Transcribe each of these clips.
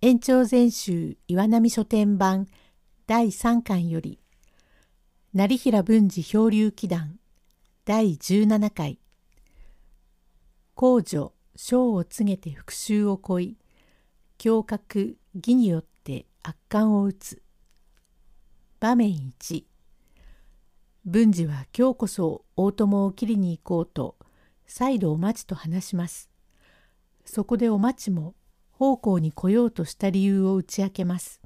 延長全集岩波書店版第3巻より成平文治漂流記談第17回。公女章を告げて復讐を恋胸郭義によって悪感を打つ。場面1文治は今日こそ大友を切りに行こうと再度お待ちと話します。そこでお待ちも奉公に来ようとした理由を打ち明けます。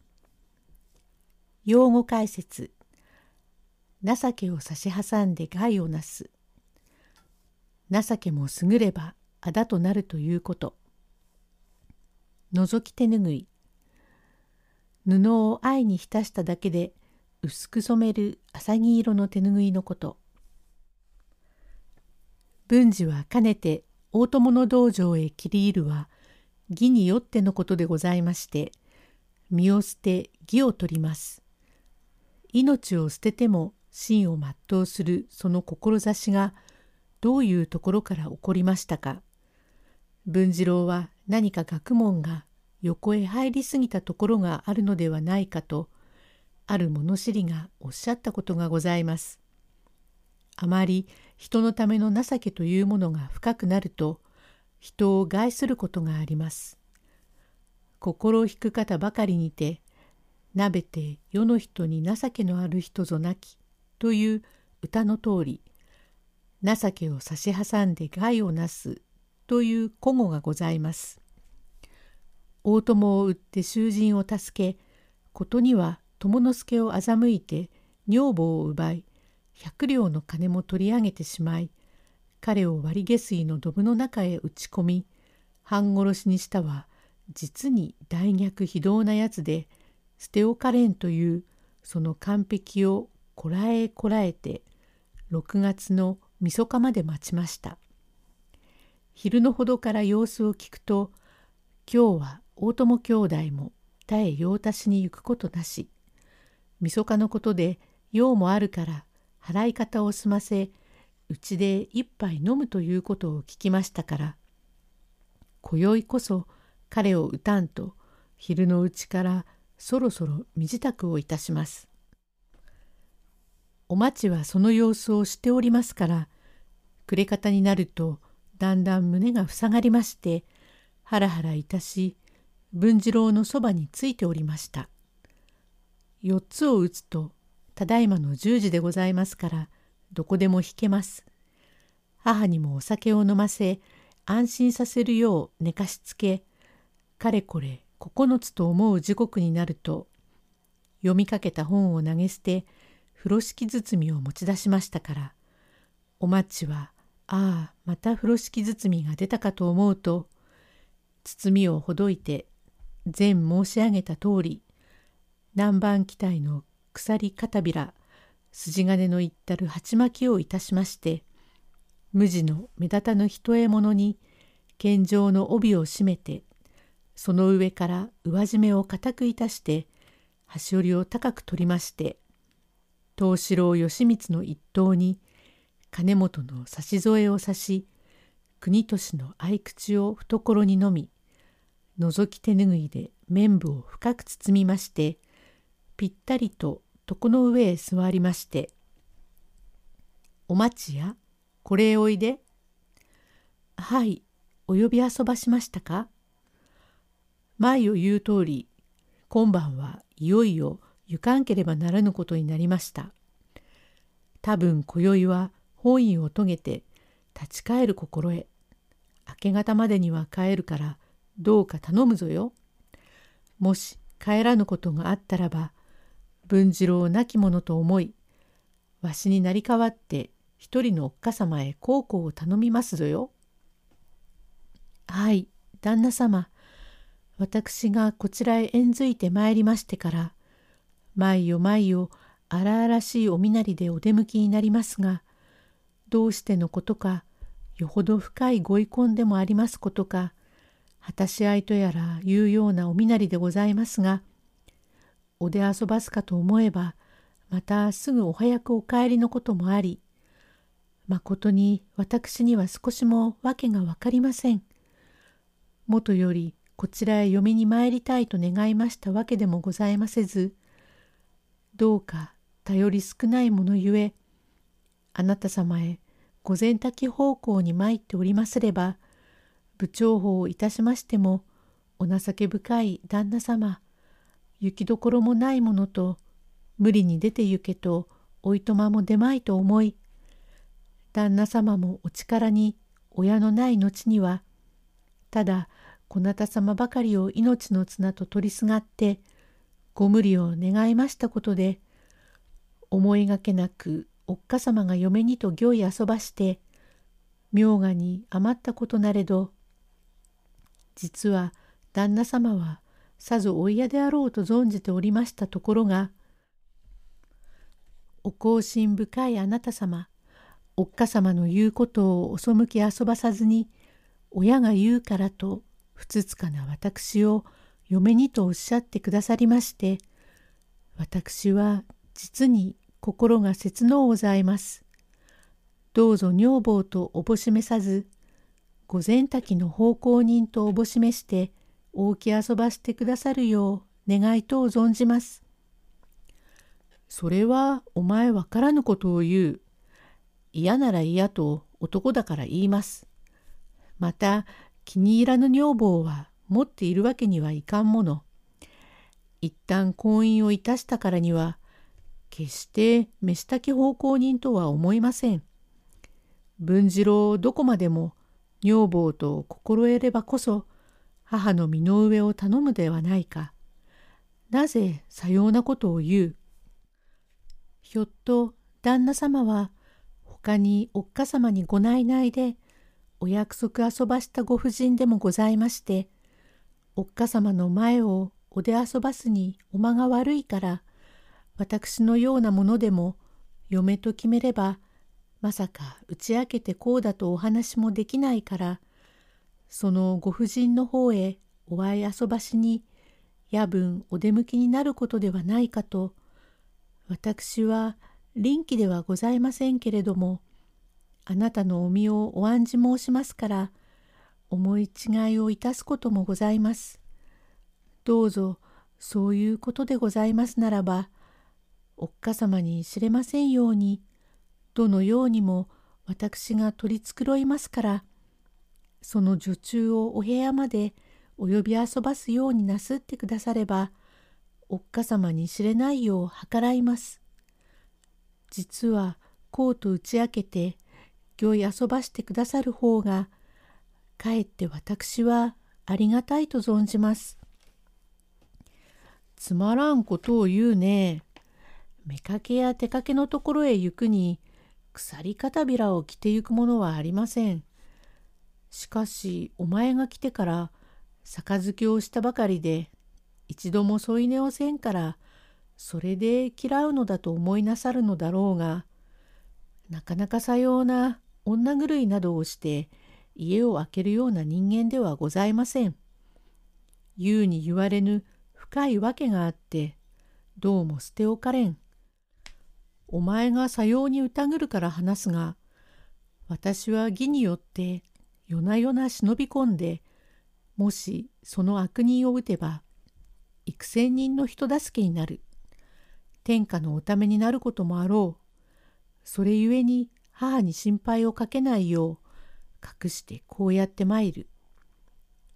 用語解説。情けを差し挟んで害をなす。情けも優ればあだとなるということ。覗き手ぬぐい。布を愛に浸しただけで薄く染める浅葱色の手ぬぐいのこと。文治はかねて大友の道場へ切り入るは義によってのことでございまして身を捨て義を取ります。命を捨てても真を全うするその志がどういうところから起こりましたか文次郎は何か学問が横へ入りすぎたところがあるのではないかとある物知りがおっしゃったことがございます。あまり人のための情けというものが深くなると人を害することがあります。心を引く方ばかりにて、なべて世の人に情けのある人ぞなきという歌の通り、情けを差し挟んで害をなすという古語がございます。大友を売って囚人を助け、ことには友之助を欺いて女房を奪い、百両の金も取り上げてしまい、彼を割り下水のドブの中へ打ち込み半殺しにしたは実に大逆非道なやつで捨ておかれんというその完璧をこらえこらえて6月のみそかまで待ちました。昼のほどから様子を聞くと今日は大友兄弟も他へ用足しに行くことなしみそかのことで用もあるから払い方を済ませうちで一杯飲むということを聞きましたから今宵こそ彼を打たんと昼のうちからそろそろ身支度をいたします。お待ちはその様子をしておりますから暮れ方になるとだんだん胸が塞がりましてハラハラいたし文次郎のそばについておりました。4つを打つとただいまの10時でございますからどこでも弾けます。母にもお酒を飲ませ安心させるよう寝かしつけかれこれ9つと思う時刻になると読みかけた本を投げ捨て風呂敷包みを持ち出しましたからおまちはああまた風呂敷包みが出たかと思うと包みをほどいて前申し上げた通り南蛮機体の鎖片びら筋金のいったる鉢巻きをいたしまして無地の目立たぬ一獲物に剣状の帯を締めてその上から上締めを固くいたして端折りを高く取りまして東四郎義満の一党に金本の差し添えを差し国俊の合口を懐にのみ覗き手ぬぐいで綿部を深く包みましてぴったりと床の上へ座りまして「お待ちやこれへおいで」「はいお呼び遊ばしましたか?」前を言う通り今晩はいよいよ行かんければならぬことになりました。多分今宵は本意を遂げて立ち返る心得明け方までには帰るからどうか頼むぞよ。もし帰らぬことがあったらば文次郎を亡き者と思いわしになり代わって一人のおっかさまへ孝行を頼みますぞよ。はい旦那様私がこちらへ縁づいてまいりましてから毎夜毎夜荒々しいお身なりでお出向きになりますがどうしてのことかよほど深いご遺恨でもありますことか果たし合いとやらいうようなお身なりでございますがお出遊ばすかと思えばまたすぐお早くお帰りのこともありまことに私には少しも訳が分かりません。もとよりこちらへ嫁に参りたいと願いましたわけでもございませずどうか頼り少ないものゆえあなた様へ御前滝方向に参っておりますれば部長法をいたしましてもお情け深い旦那様行きどころもないものと無理に出て行けとおいとまも出まいと思い旦那様もお力に親のない後にはただこなた様ばかりを命の綱と取りすがってご無理を願いましたことで思いがけなくおっかさまが嫁にと行い遊ばして明賀に余ったことなれど実は旦那様はさぞお嫌であろうと存じておりましたところがお更新深いあなた様おっかさまの言うことをお背き遊ばさずに親が言うからとふつつかな私を嫁にとおっしゃってくださりまして私は実に心が切のうございます。どうぞ女房とおぼしめさず御前滝の奉公人とおぼしめして大き遊ばしてくださるよう願いとを存じます。それはお前わからぬことを言う。嫌なら嫌と男だから言います。また気に入らぬ女房は持っているわけにはいかんもの。一旦婚姻をいたしたからには決して飯炊き奉公人とは思いません。文次郎どこまでも女房と心得ればこそ母の身の上を頼むではないか。なぜさようなことを言う？ひょっと旦那様は他におっかさまにご内々でお約束遊ばしたご婦人でもございましておっかさまの前をお出遊ばすにお間が悪いから私のようなものでも嫁と決めればまさか打ち明けてこうだとお話もできないからそのご婦人の方へお会い遊ばしに夜分お出向きになることではないかと私は臨機ではございませんけれどもあなたのお身をお案じ申しますから思い違いをいたすこともございます。どうぞそういうことでございますならばおっかさまに知れませんようにどのようにも私が取り繕いますからその女中をお部屋までお呼び遊ばすようになすってくださればおっかさまに知れないよう計らいます。実はこうと打ち明けて行い遊ばしてくださる方がかえって私はありがたいと存じます。つまらんことを言うね。妾や出かけのところへ行くに鎖片びらを着てゆくものはありません。しかしお前が来てから杯をしたばかりで一度も添い寝をせんからそれで嫌うのだと思いなさるのだろうがなかなかさような女狂いなどをして家を空けるような人間ではございません。言うに言われぬ深いわけがあってどうも捨ておかれん。お前がさように疑るから話すが私は義によって夜な夜な忍び込んでもしその悪人を撃てば幾千人の人助けになる。天下のおためになることもあろう。それゆえに母に心配をかけないよう隠してこうやって参る。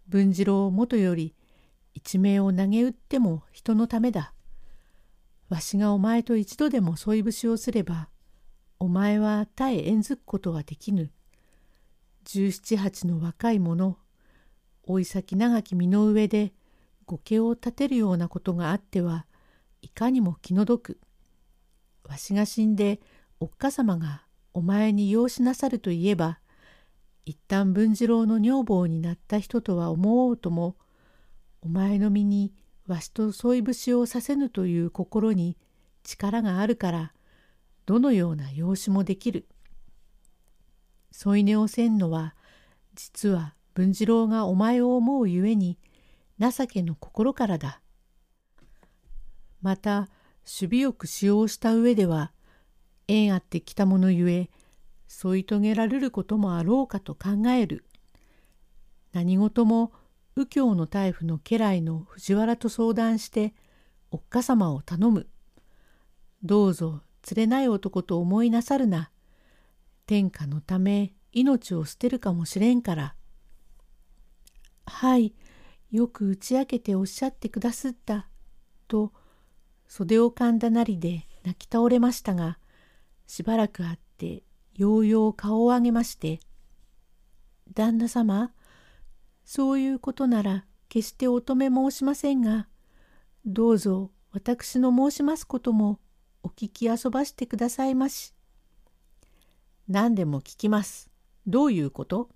文次郎元より一命を投げ打っても人のためだ。わしがお前と一度でも添い節をすれば、お前は他へ縁づくことはできぬ。十七八の若い者、老い先長き身の上で御家を立てるようなことがあってはいかにも気の毒。わしが死んでおっかさまがお前に養しなさるといえば一旦文次郎の女房になった人とは思おうともお前の身にわしと添い節をさせぬという心に力があるからどのような養子もできる。添い寝をせんのは実は文次郎がお前を思うゆえに情けの心からだ。また守備よく使用した上では縁あってきたものゆえ添い遂げられることもあろうかと考える。何事も右京の大夫の家来の藤原と相談しておっかさまを頼む。どうぞ連れない男と思いなさるな。天下のため命を捨てるかもしれんから。はい、よく打ち明けておっしゃってくだすった。と袖を噛んだなりで泣き倒れましたがしばらくあってようよう顔を上げまして「旦那様そういうことなら決してお止め申しませんがどうぞ私の申しますこともお聞き遊ばしてくださいまし。何でも聞きます。どういうこと？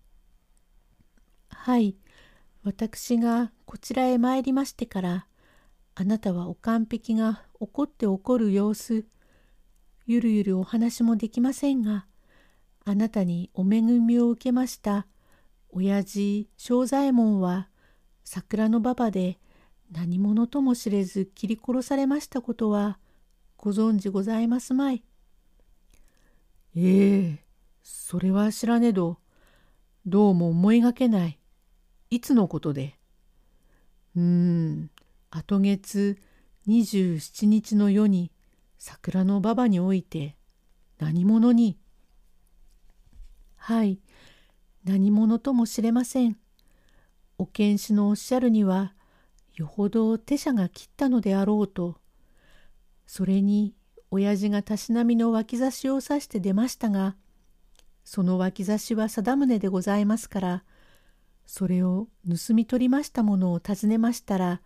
はい。私がこちらへ参りましてからあなたはお完璧が怒って怒る様子ゆるゆるお話もできませんがあなたにお恵みを受けました親父正左衛門は桜の馬場で何者とも知れず切り殺されましたことはご存知ございますまい。ええそれは知らねどどうも思いがけない。いつのことで？うーん後月27日の夜に桜の馬場において何者に？はい何者とも知れません。お検視のおっしゃるにはよほど手者が切ったのであろうとそれに親父がたしなみの脇差しを指して出ましたがその脇差しは定宗でございますからそれを盗み取りましたものを尋ねましたら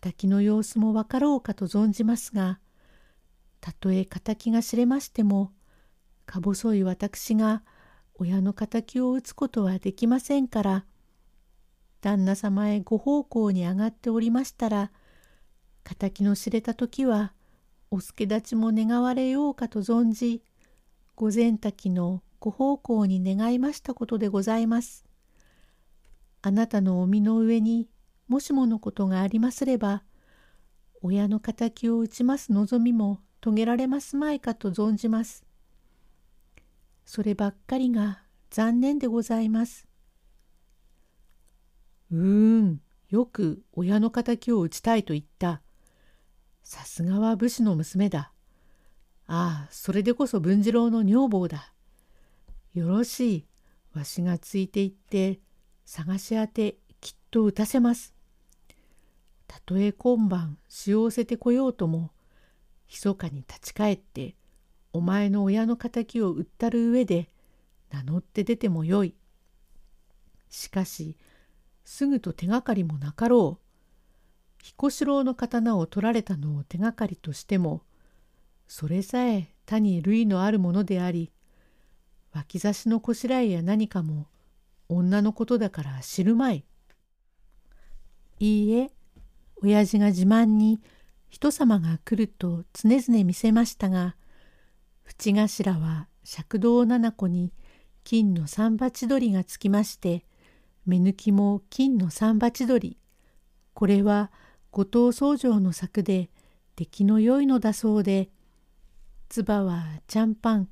敵の様子も分かろうかと存じますがたとえ敵が知れましてもか細い私が親の敵を討つことはできませんから旦那様へご奉公に上がっておりましたら敵の知れた時はお助立ちも願われようかと存じ御前滝のご奉公に願いましたことでございます。あなたのお身の上にもしものことがありますれば親の敵を打ちます望みも遂げられますまいかと存じます。そればっかりが残念でございます。うーん、よく親の敵を打ちたいと言った。さすがは武士の娘だ。ああ、それでこそ文次郎の女房だ。よろしい。わしがついて行って探し当てきっと打たせます。たとえ今晩使用せてこようとも密かに立ち返ってお前の親の敵を売ったる上で名乗って出てもよい。しかしすぐと手がかりもなかろう。彦四郎の刀を取られたのを手がかりとしてもそれさえ他に類のあるものであり脇差しのこしらえや何かも女のことだから知るまい。いいえ、親父が自慢に人様が来ると常々見せましたが、淵頭は尺道七子に金の三鉢取りがつきまして、目抜きも金の三鉢取り。これは後藤宗城の作で出来の良いのだそうで、唾はちゃんパン、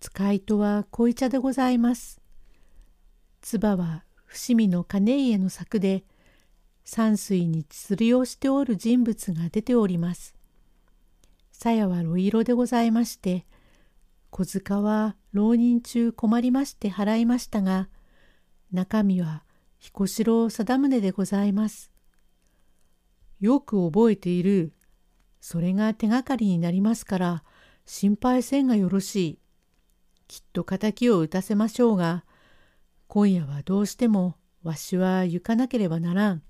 使いとは濃茶でございます。唾は伏見の金家の作で山水に釣りをしておる人物が出ております。鞘は露色でございまして小塚は浪人中困りまして払いましたが中身は彦四郎貞宗でございます。よく覚えている。それが手がかりになりますから心配せんがよろしい。きっと敵を打たせましょうが今夜はどうしてもわしは行かなければならん。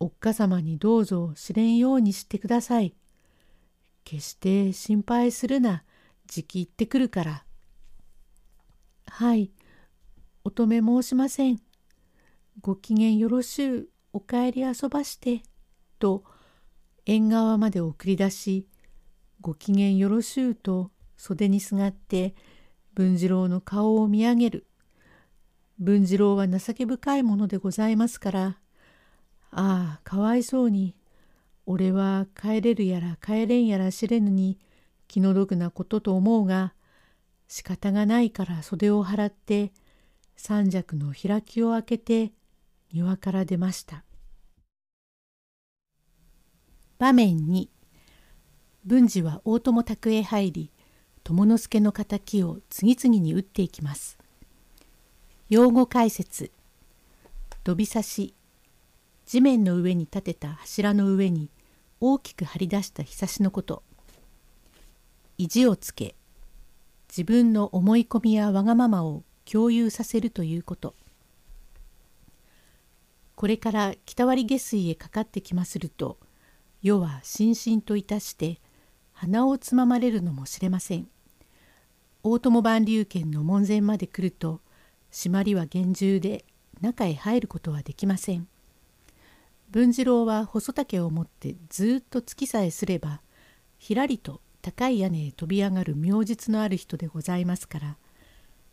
おっかさまにどうぞ知れんようにしてください。決して心配するな、じき行ってくるから。はい、お止め申しません。ご機嫌よろしゅう、お帰り遊ばして、と縁側まで送り出し、ご機嫌よろしゅうと袖にすがって文次郎の顔を見上げる。文次郎は情け深いものでございますから、ああ、かわいそうに、俺は帰れるやら帰れんやら知れぬに気の毒なことと思うが、仕方がないから袖を払って、三尺の開きを開けて庭から出ました場面2文治は大友宅へ入り友之助の敵を次々に撃っていきます。用語解説飛び刺し地面の上に立てた柱の上に大きく張り出したひさしのこと。意地をつけ自分の思い込みやわがままを共有させるということ。これから北割下水へかかってきますると世はしんしんといたして鼻をつままれるのもしれません。大友万竜圏の門前まで来ると締まりは厳重で中へ入ることはできません。文次郎は細竹を持ってずっと月さえすればひらりと高い屋根へ飛び上がる妙実のある人でございますから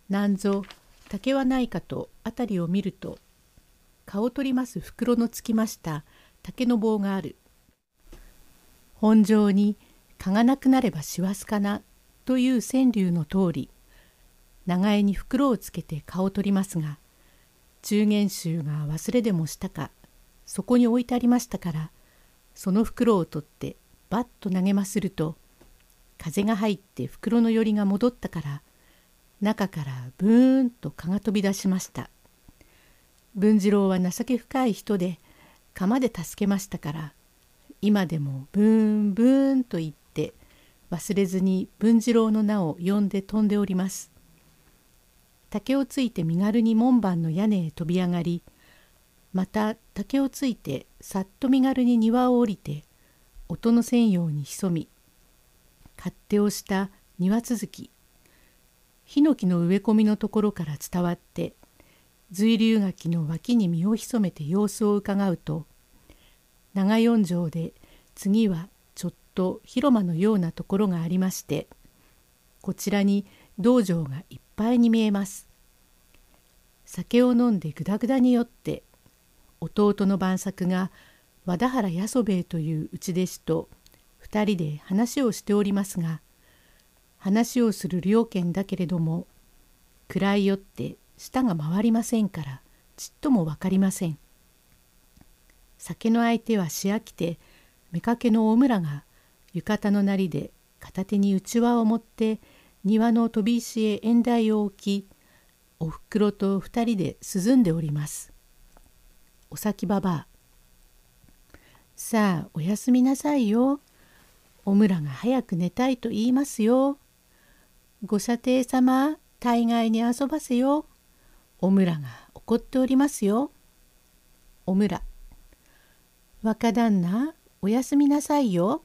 なんぞ竹はないかと辺りを見ると顔取ります袋のつきました竹の棒がある。本上に蚊がなくなれば師走かなという川柳の通り長江に袋をつけて顔を取りますが中元衆が忘れでもしたかそこに置いてありましたからその袋を取ってバッと投げますると風が入って袋のよりが戻ったから中からブーンと蚊が飛び出しました。文次郎は情け深い人で釜で助けましたから今でもブーンブーンと言って忘れずに文次郎の名を呼んで飛んでおります。竹をついて身軽に門番の屋根へ飛び上がりまた竹をついてさっと身軽に庭を降りて音のせんように潜み勝手をした庭続きヒノキの植え込みのところから伝わって随流垣の脇に身を潜めて様子をうかがうと長四条で次はちょっと広間のようなところがありましてこちらに道場がいっぱいに見えます。酒を飲んでぐだぐだに酔って弟の晩作が和田原八十兵衛という内弟子と2人で話をしておりますが話をする両家だけれども暗いよって舌が回りませんからちっとも分かりません。酒の相手はし飽きて妾の大村が浴衣のなりで片手にうちわを持って庭の飛び石へ縁台を置きおふくろと二人で涼んでおります。お先ばばさあおやすみなさいよ。おむらが早く寝たいと言いますよ。ご舎弟様、大概に遊ばせよ。おむらが怒っておりますよ。おむら。若旦那、おやすみなさいよ。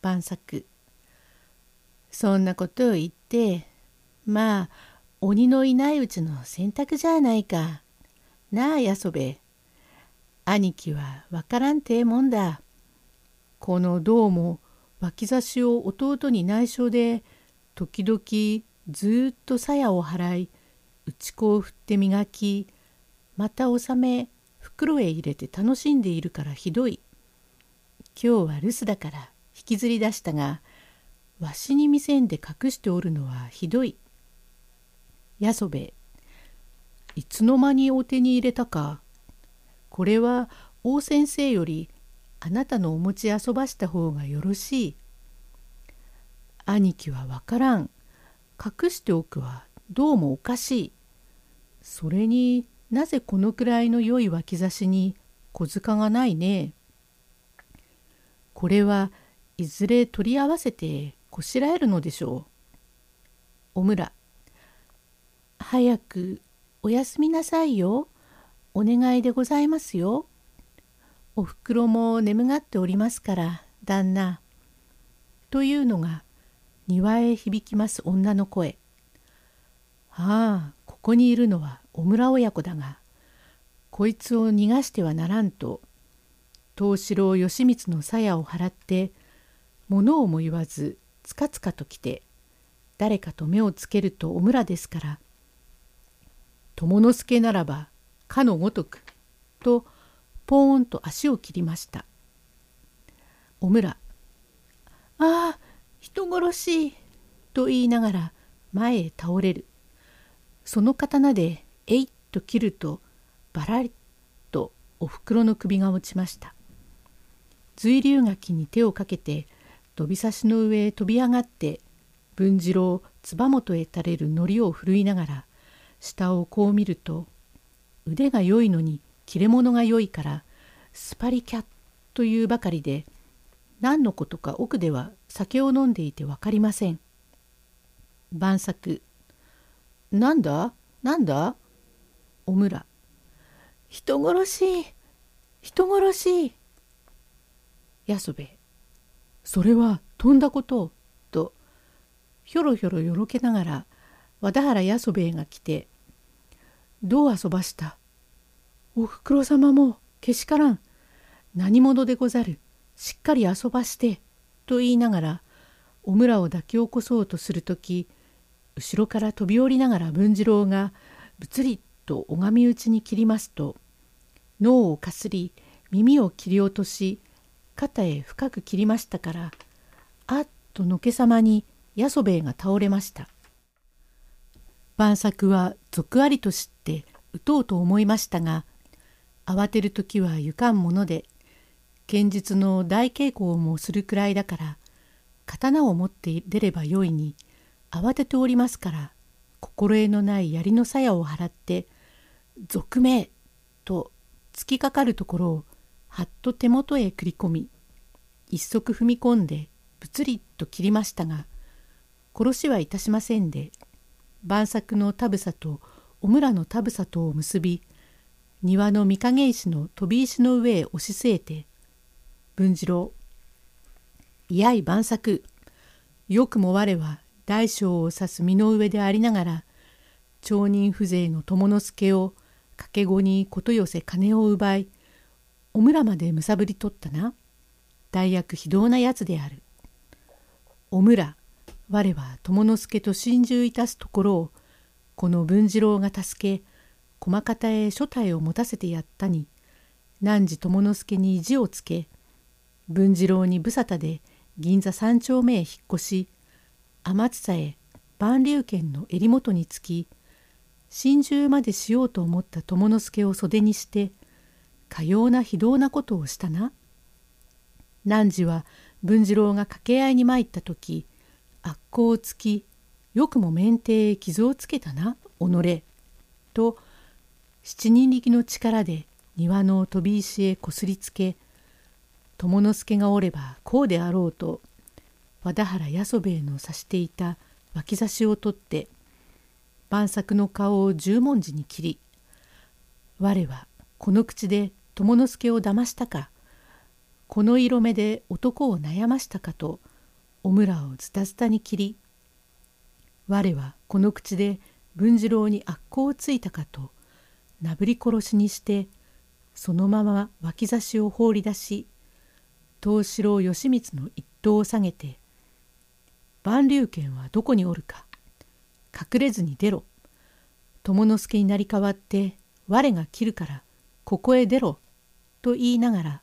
晩作。そんなことを言って、まあ、鬼のいないうちの選択じゃないか。なあ、やそべ。兄貴はわからんてえもんだ。このどうも脇差しを弟に内緒で時々ずっと鞘を払い内子を振って磨きまた納め袋へ入れて楽しんでいるからひどい。今日は留守だから引きずり出したがわしに見せんで隠しておるのはひどい。やそべいつの間にお手に入れたか。これは王先生よりあなたのお持ち遊ばした方がよろしい。兄貴はわからん。隠しておくはどうもおかしい。それになぜこのくらいの良い脇差しに小塚がないね？これはいずれ取り合わせてこしらえるのでしょう？おむら。早くおやすみなさいよ。お願いでございますよ。おふくろも眠がっておりますから旦那」というのが庭へ響きます女の声。ああここにいるのは小村親子だがこいつを逃がしてはならんと藤四郎義満の鞘を払って物をも言わずつかつかと来て誰かと目をつけるとお村ですから友之助ならばかのごとくとポーンと足を切りました。おむら「ああ人殺し!」と言いながら前へ倒れる。その刀でえいっと切るとバラリおふくろの首が落ちました。随流垣に手をかけて飛び差しの上へ飛び上がって文次郎つば元へ垂れるのりを振るいながら下をこう見ると腕が良いのに切れ物が良いからスパリキャッというばかりで何のことか奥では酒を飲んでいて分かりません。晩作なんだ？なんだ？おむら人殺し人殺し。やそべそれはとんだこと。とひょろひょろよろけながら和田原やそべえが来て「どう遊ばした？おふくろ様もけしからん。何者でござる？しっかり遊ばして」と言いながらおむらを抱き起こそうとする時後ろから飛び降りながら文次郎がぶつりと拝み打ちに切りますと脳をかすり耳を切り落とし肩へ深く切りましたからあっとのけさまに八十兵衛が倒れました。晩作は俗ありと知って打とうと思いましたが慌てる時はゆかんもので剣術の大稽古をもするくらいだから刀を持って出ればよいに慌てておりますから心得のない槍の鞘を払って「俗名」と突きかかるところをはっと手元へ繰り込み一足踏み込んでぶつりと切りましたが殺しはいたしませんで晩作の田房とお村の田房とを結び庭の御影石の飛び石の上へ押し据えて文次郎いやい晩作よくも我は大小を指す身の上でありながら町人風情の友之助を掛け子にこと寄せ金を奪いお村までむさぶり取ったな大役非道なやつである。お村我は友之助と心中いたすところをこの文次郎が助け駒方へ所帯を持たせてやったに汝友之助に意地をつけ文次郎に無沙汰で銀座三丁目へ引っ越し天津さえ万竜軒の襟元につき心中までしようと思った友之助を袖にしてかような非道なことをしたな。汝は文次郎が掛け合いに参った時悪行をつきよくも面帝へ傷をつけたな己と七人力の力で庭の飛び石へこすりつけ友之助がおればこうであろうと和田原八十兵衛の指していた脇差しを取って晩作の顔を十文字に切り「我はこの口で友之助を騙したかこの色目で男を悩ましたかとおむらをズタズタに切り我はこの口で文次郎に悪行をついたかとなぶり殺しにしてそのまま脇差しを放り出し東四郎義満の一刀を下げて万竜拳はどこにおるか隠れずに出ろ。友之助になり代わって我が切るからここへ出ろ。と言いながら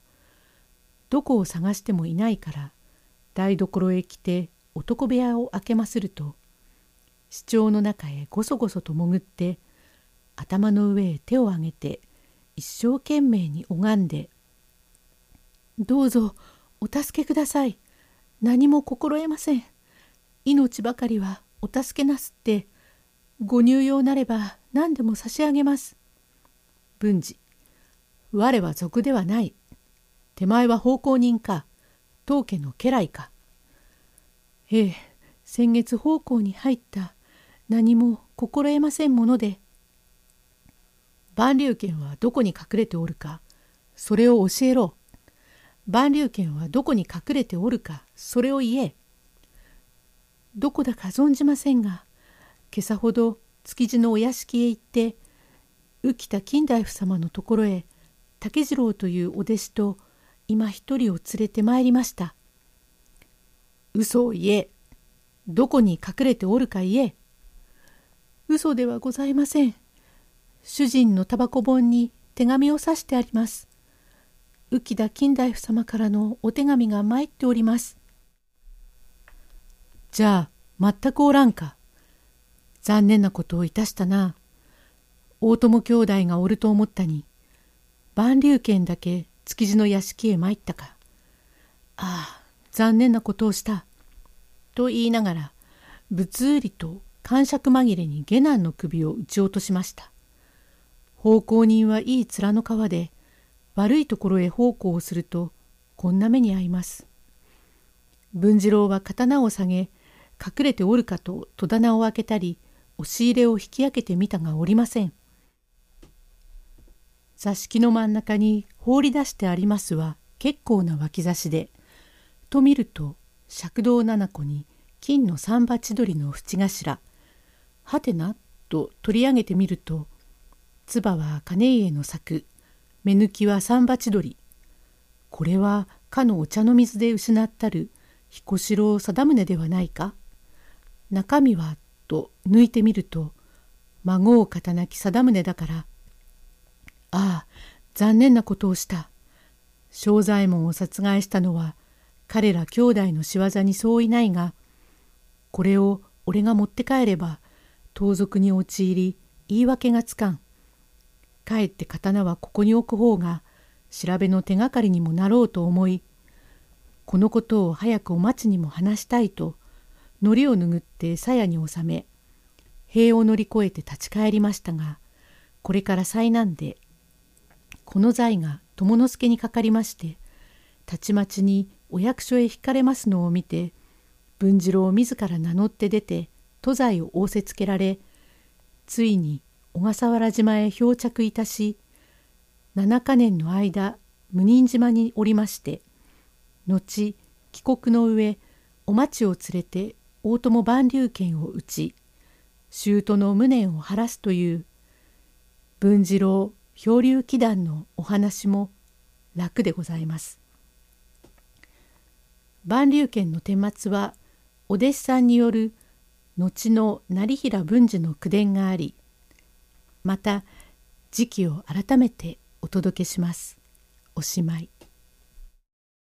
どこを探してもいないから台所へ来て男部屋を開けますると市長の中へごそごそと潜って頭の上へ手を上げて一生懸命に拝んで「どうぞお助けください。何も心得ません。命ばかりはお助けなすってご入用なれば何でも差し上げます」文治我は賊ではない。手前は奉公人か当家の家来か。ええ先月奉公に入った何も心得ませんもので。万竜拳はどこに隠れておるかそれを教えろ。万竜拳はどこに隠れておるかそれを言え。どこだか存じませんが今朝ほど築地のお屋敷へ行って浮田金大夫様のところへ竹次郎というお弟子と今一人を連れてまいりました。嘘を言え。どこに隠れておるか言え。嘘ではございません。主人のタバコ本に手紙を刺してあります。浮田金大夫様からのお手紙が参っております。じゃあ、全くおらんか。残念なことをいたしたな。大友兄弟がおると思ったに。万竜軒だけ築地の屋敷へ参ったか。ああ、残念なことをした。と言いながら、ぶつうりと感触紛れに下男の首を打ち落としました。奉公人はいい面の皮で、悪いところへ奉公をすると、こんな目に遭います。文次郎は刀を下げ、隠れておるかと戸棚を開けたり、押し入れを引き開けてみたがおりません。座敷の真ん中に放り出してありますは結構な脇差しで、と見ると赤道七子に金の三羽千鳥の縁頭、はてなと取り上げてみると、唾は金家の作、目抜きは三羽千鳥。これはかのお茶の水で失ったる彦四郎貞宗ではないか中身はと抜いてみると孫を肩なき貞宗だからああ残念なことをした。正左衛門を殺害したのは彼ら兄弟の仕業に相違ないがこれを俺が持って帰れば盗賊に陥り言い訳がつかん。かえって刀はここに置く方が調べの手がかりにもなろうと思いこのことを早くお待ちにも話したいと糊を拭って鞘に収め塀を乗り越えて立ち返りましたがこれから災難でこの財が友之助にかかりましてたちまちにお役所へ引かれますのを見て文次郎自ら名乗って出て都在を仰せつけられついに小笠原島へ漂着いたし7か年の間無人島におりまして後帰国の上お町を連れて大友万竜拳を打ち舅の無念を晴らすという文次郎漂流祈願のお話も楽でございます。万竜拳の顛末はお弟子さんによる後の成平文治の口伝がありまた時期を改めてお届けします。おしまい。